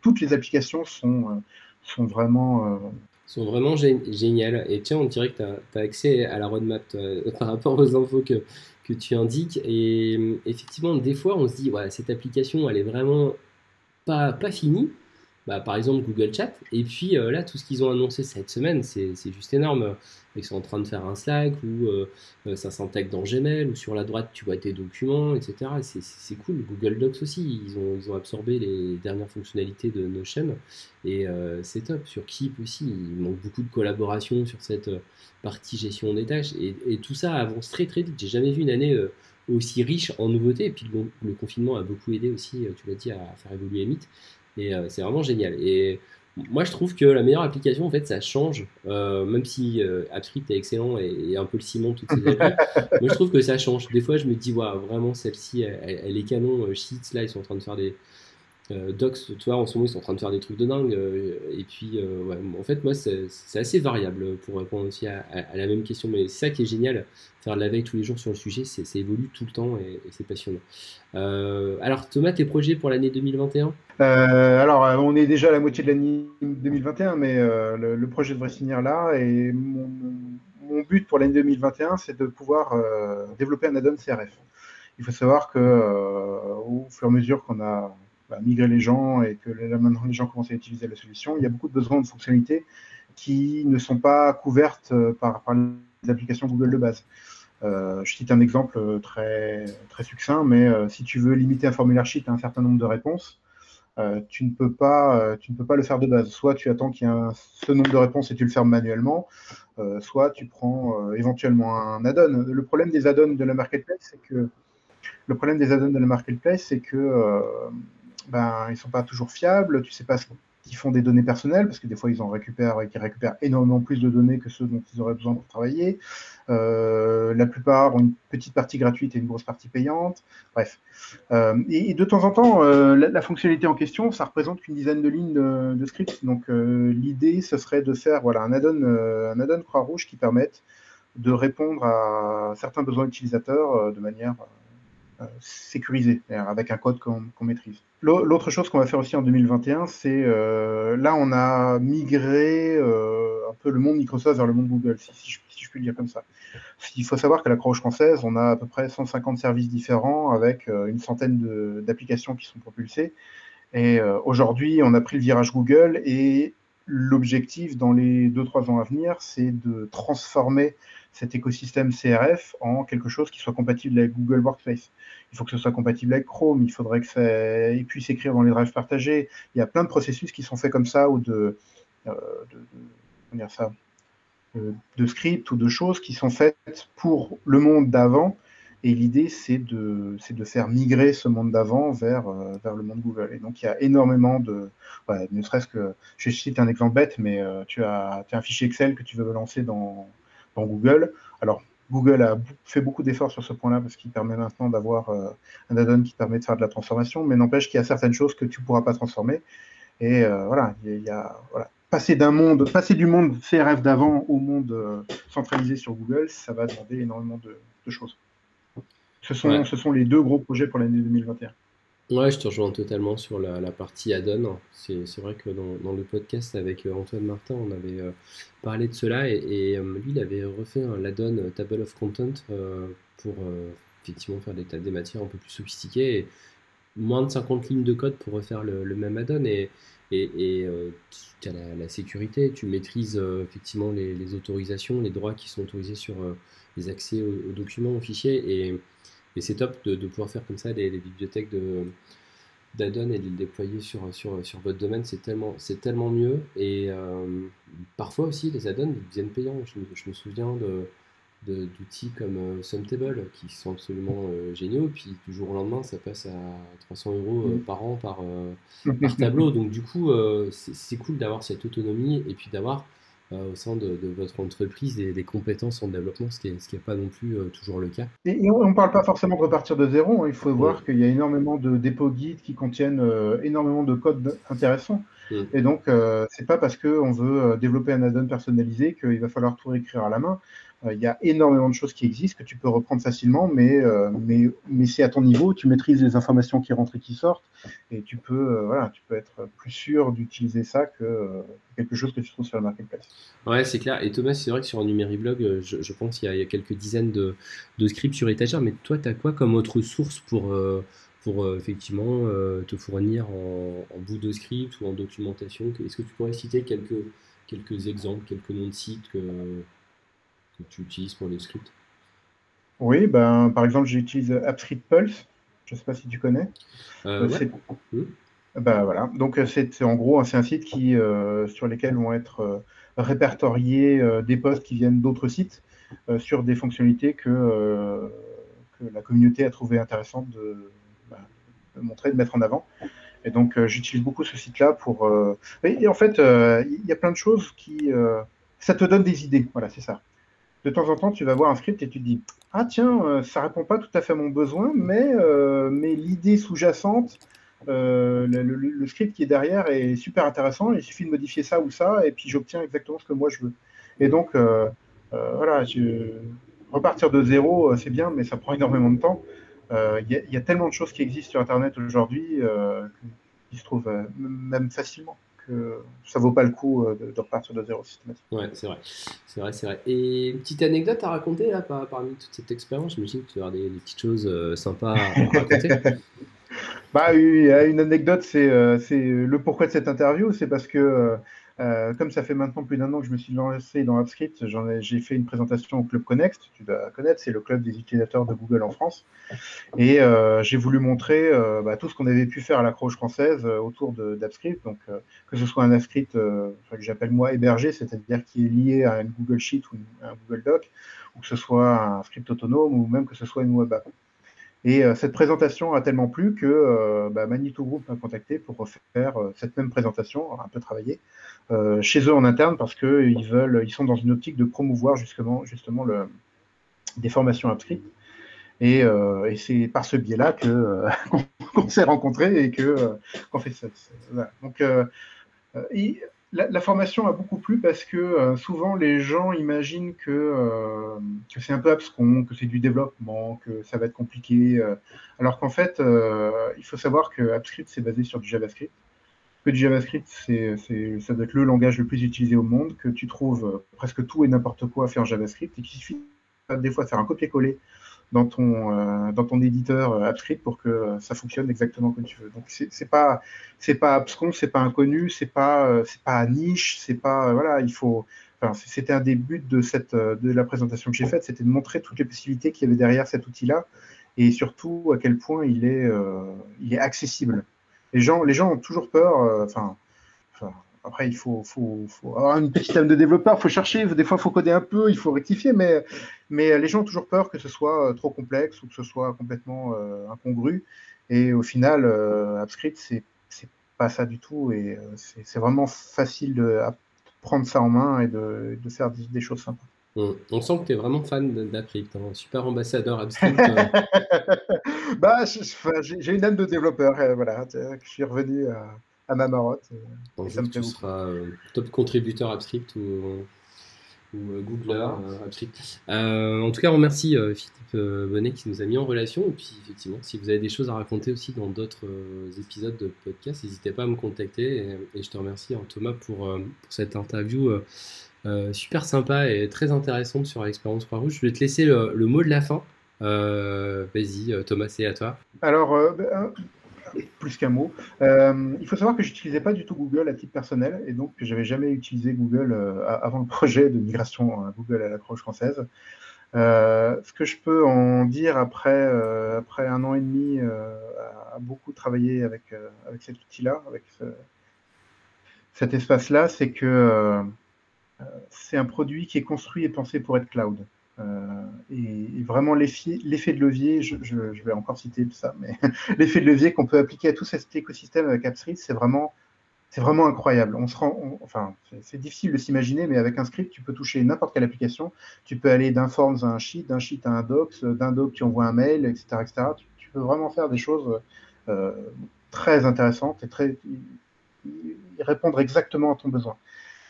Toutes les applications sont, sont vraiment sont vraiment géniales. Et tiens, on dirait que tu as, accès à la roadmap par rapport aux infos que, que tu indiques. Et effectivement, des fois, on se dit, ouais, cette application, elle est vraiment pas, pas finie. Bah, par exemple Google Chat. Et puis euh, là, tout ce qu'ils ont annoncé cette semaine, c'est juste énorme. Ils sont en train de faire un Slack ou euh, euh, ça s'intègre dans Gmail ou sur la droite, tu vois tes documents, etc. C'est cool. Google Docs aussi, ils ont, absorbé les dernières fonctionnalités de Notion et c'est top. Sur Keep aussi, il manque beaucoup de collaboration sur cette partie gestion des tâches et, et tout ça avance très très vite. J'ai jamais vu une année aussi riche en nouveautés. Et puis le, confinement a beaucoup aidé aussi, tu l'as dit, à faire évoluer Meet. Et euh, c'est vraiment génial. Et moi, je trouve que la meilleure application, en fait, ça change. Euh, même si euh, AppScript est excellent et, un peu le ciment toutes ces applis, moi, je trouve que ça change. Des fois, je me dis, waouh, vraiment, celle-ci, elle, est canon. Sheets, là, ils sont en train de faire des, euh, Docs, tu vois, en ce moment, ils sont en train de faire des trucs de dingue. Euh, et puis, euh, en fait, moi, c'est assez variable pour répondre aussi à, la même question. Mais c'est ça qui est génial, faire de la veille tous les jours sur le sujet, c'est évolue tout le temps et, c'est passionnant. alors, Thomas, tes projets pour l'année 2021 Alors, on est déjà à la moitié de l'année 2021, mais le, projet devrait finir là. Et mon, mon but pour l'année 2021, c'est de pouvoir développer un add-on CRF. Il faut savoir que au fur et à mesure qu'on a bah, migrer les gens et que là, maintenant les gens commencent à utiliser la solution, il y a beaucoup de besoins de fonctionnalités qui ne sont pas couvertes euh, par, les applications Google de base. Euh, je cite un exemple euh, très, très succinct, mais si tu veux limiter un formulaire sheet à un certain nombre de réponses, tu, ne peux pas, tu ne peux pas le faire de base. Soit tu attends qu'il y ait ce nombre de réponses et tu le fermes manuellement, soit tu prends éventuellement un add-on. Le problème des add-ons de la marketplace, c'est que le problème des add-ons de la marketplace, c'est que ben, ils sont pas toujours fiables, tu sais pas ce qu'ils font des données personnelles, parce que des fois ils en récupèrent et qu'ils récupèrent énormément plus de données que ceux dont ils auraient besoin pour travailler. Euh, la plupart ont une petite partie gratuite et une grosse partie payante. Bref. Euh, et, de temps en temps, euh, la, fonctionnalité en question, ça représente qu'une dizaine de lignes de, script. Donc l'idée, ce serait de faire voilà, un add-on add Croix-Rouge qui permette de répondre à certains besoins utilisateurs de manière sécurisée, avec un code qu'on maîtrise. L'autre chose qu'on va faire aussi en 2021, c'est euh, là on a migré euh, un peu le monde Microsoft vers le monde Google, si, je, si, puis le dire comme ça. Il faut savoir que la Croix française, on a à peu près 150 services différents avec euh, une centaine d'applications qui sont propulsées. Et aujourd'hui, on a pris le virage Google et l'objectif dans les 2-3 ans à venir, c'est de transformer cet écosystème CRF en quelque chose qui soit compatible avec Google Workspace. Il faut que ce soit compatible avec Chrome, il faudrait que ça puisse écrire dans les drives partagés. Il y a plein de processus qui sont faits comme ça ou de, euh, de, ça, euh, de scripts ou de choses qui sont faites pour le monde d'avant. Et l'idée, c'est de, de faire migrer ce monde d'avant vers, euh, vers le monde Google. Et donc, il y a énormément de. ne serait-ce que. Je cite un exemple bête, mais tu, as, tu as un fichier Excel que tu veux lancer dans, dans Google. Alors, Google a fait beaucoup d'efforts sur ce point-là parce qu'il permet maintenant d'avoir euh, un add-on qui permet de faire de la transformation, mais n'empêche qu'il y a certaines choses que tu ne pourras pas transformer. Et euh, voilà, il y a, voilà, passer d'un monde, passer du monde CRF d'avant au monde euh, centralisé sur Google, ça va demander énormément de, choses. Ce sont, ce sont les deux gros projets pour l'année 2021. Ouais, je te rejoins totalement sur la, partie add-on. C'est vrai que dans, le podcast avec euh, Antoine Martin, on avait euh, parlé de cela et, euh, lui, il avait refait un add-on Table of Content pour effectivement faire des, des matières un peu plus sophistiquées et moins de 50 lignes de code pour refaire le, même add-on et, et, tu as la, sécurité, tu maîtrises effectivement les, autorisations, les droits qui sont autorisés sur les accès aux, aux documents, aux fichiers et et c'est top de, pouvoir faire comme ça des, bibliothèques de d'add-on et de le déployer sur, sur, sur votre domaine, c'est tellement, c'est tellement mieux. Et euh, parfois aussi, les add-ons deviennent payants. Je me, je me souviens de, d'outils comme euh, Sumtable qui sont absolument euh, géniaux. Puis du jour au lendemain, ça passe à 300 euros mm. par an par, par tableau. Donc du coup, c'est, cool d'avoir cette autonomie et puis d'avoir au sein de, votre entreprise des, compétences en développement, ce qui n'est pas non plus euh, toujours le cas. Et, on ne parle pas forcément de repartir de zéro, hein. il faut voir qu'il y a énormément de dépôts guides qui contiennent euh, énormément de codes intéressants. Et donc, c'est pas parce qu'on veut développer un add-on personnalisé qu'il va falloir tout réécrire à la main. Il y a énormément de choses qui existent que tu peux reprendre facilement, mais, mais, mais c'est à ton niveau, tu maîtrises les informations qui rentrent et qui sortent, et tu peux, voilà, tu peux être plus sûr d'utiliser ça que quelque chose que tu trouves sur le marketplace. Ouais, c'est clair. Et Thomas, c'est vrai que sur un Numériblog, je, je pense qu'il y, a quelques dizaines de, de scripts sur étagère, mais toi, tu as quoi comme autre source pour pour euh, effectivement euh, te fournir en, bout de script ou en documentation? Est-ce que tu pourrais citer quelques, quelques exemples, quelques noms de sites que tu utilises pour les scripts Oui, ben, par exemple, j'utilise AppScript Pulse. Je ne sais pas si tu connais. Euh, Ben, voilà. Donc c'est en gros c'est un site qui sur lesquels vont être répertoriés des posts qui viennent d'autres sites sur des fonctionnalités que, que la communauté a trouvé intéressantes de, montrer, de mettre en avant. Et donc, euh, j'utilise beaucoup ce site-là pour. Euh, et, en fait, euh, il y a plein de choses qui. ça te donne des idées. Voilà, c'est ça. De temps en temps, tu vas voir un script et tu te dis Ah, tiens, ça répond pas tout à fait à mon besoin, mais, mais l'idée sous-jacente, le, script qui est derrière est super intéressant. Il suffit de modifier ça ou ça, et puis j'obtiens exactement ce que moi je veux. Et donc, voilà, je... repartir de zéro, c'est bien, mais ça prend énormément de temps. Euh, il y, a tellement de choses qui existent sur Internet aujourd'hui euh, qui se trouvent euh, même facilement ça vaut pas le coup de, repartir de zéro systématiquement. Ouais, c'est vrai. C'est vrai, c'est vrai. Et une petite anecdote à raconter là, parmi toute cette expérience, j'imagine que tu as des, des, petites choses sympas à, raconter. bah, une anecdote, c'est le pourquoi de cette interview. C'est parce que euh, comme ça fait maintenant plus d'un an que je me suis lancé dans AppScript, j'ai fait une présentation au Club Connect, tu dois connaître, c'est le club des utilisateurs de Google en France. Et euh, j'ai voulu montrer euh, bah, tout ce qu'on avait pu faire à la Croche française autour d'AppScript, donc que ce soit un AppScript que j'appelle moi hébergé, c'est-à-dire qui est lié à une Google Sheet ou un Google Doc, ou que ce soit un script autonome, ou même que ce soit une web app. Et euh, cette présentation a tellement plu que euh, bah, Manitou Group m'a contacté pour refaire euh, cette même présentation, un peu travaillée, chez eux en interne parce qu'ils veulent, ils sont dans une optique de promouvoir justement, justement le, des formations AppScript. Et, et c'est par ce biais-là que qu'on s'est rencontrés et que qu'on fait ça. Donc, la, formation a beaucoup plu parce que euh, souvent les gens imaginent que, euh, que c'est un peu abscon, que c'est du développement, que ça va être compliqué. Euh, alors qu'en fait, il faut savoir que AppScript c'est basé sur du JavaScript. Que du JavaScript, c'est, ça doit être le langage le plus utilisé au monde, que tu trouves presque tout et n'importe quoi à faire en JavaScript et qu'il suffit des fois de faire un copier-coller dans ton, euh, dans ton éditeur euh, AppScript pour que euh, ça fonctionne exactement comme tu veux. Donc c'est pas c'est pas abscon, c'est pas inconnu, c'est pas c'est pas niche, c'est pas voilà, il faut. Enfin, c'était un des buts de cette de la présentation que j'ai faite, c'était de montrer toutes les possibilités qu'il y avait derrière cet outil-là et surtout à quel point il est il est accessible. Les gens les gens ont toujours peur, enfin après, il faut, avoir une petite âme de développeur, il faut chercher, des fois il faut coder un peu, il faut rectifier, mais, mais les gens ont toujours peur que ce soit euh, trop complexe ou que ce soit complètement euh, incongru. Et au final, euh, AppScript, c'est pas ça du tout, et c'est vraiment facile de prendre ça en main et de, faire des, choses sympas. On sent que tu es vraiment fan d'AppScript, un super ambassadeur AppScript. bah, j'ai une âme de développeur, voilà, je suis revenu à à ma marotte. Euh, ça me tu seras euh, top contributeur AppScript ou, ou euh, Googler AppScript. en tout cas, on remercie Philippe Bonnet qui nous a mis en relation. Et puis, effectivement, si vous avez des choses à raconter aussi dans d'autres épisodes de podcast, n'hésitez pas à me contacter. Et, je te remercie, hein, Thomas, pour, pour cette interview. super sympa et très intéressante sur l'expérience Croix-Rouge. Je vais te laisser le, mot de la fin. Vas-y, Thomas, c'est à toi. Alors, ben, plus qu'un mot. Euh, il faut savoir que j'utilisais pas du tout Google à titre personnel et donc que j'avais jamais utilisé Google euh, avant le projet de migration à Google à la Croche française. Euh, ce que je peux en dire après, un an et demi à, beaucoup travailler avec, avec cet outil-là, avec cet espace-là, c'est que c'est un produit qui est construit et pensé pour être cloud. Euh, et, vraiment l'effet de levier, je, vais encore citer ça, mais l'effet de levier qu'on peut appliquer à tout cet écosystème avec AppScript, c'est vraiment, incroyable. On se rend, enfin, c'est difficile de s'imaginer, mais avec un script, tu peux toucher n'importe quelle application. Tu peux aller d'un Forms à un Sheet, d'un Sheet à un Docs, d'un Doc qui envoie un mail, etc., etc. Tu, peux vraiment faire des choses euh, très intéressantes et répondre exactement à ton besoin.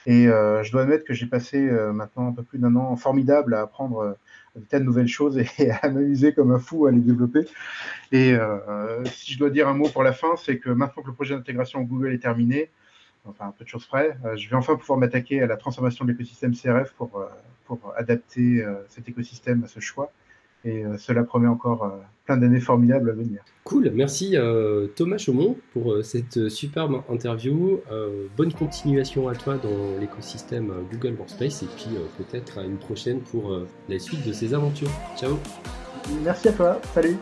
Et je dois admettre que j'ai passé maintenant un peu plus d'un an formidable à apprendre des tas de nouvelles choses et, à m'amuser comme un fou à les développer. Et si je dois dire un mot pour la fin, c'est que maintenant que le projet d'intégration Google est terminé, enfin un peu de choses près, je vais enfin pouvoir m'attaquer à la transformation de l'écosystème CRF pour, pour adapter cet écosystème à ce choix et euh, cela promet encore euh, plein d'années formidables à venir. Cool, merci euh, Thomas Chaumont pour cette superbe interview. bonne continuation à toi dans l'écosystème Google Workspace et puis peut-être à une prochaine pour la suite de ces aventures. Ciao Merci à toi, salut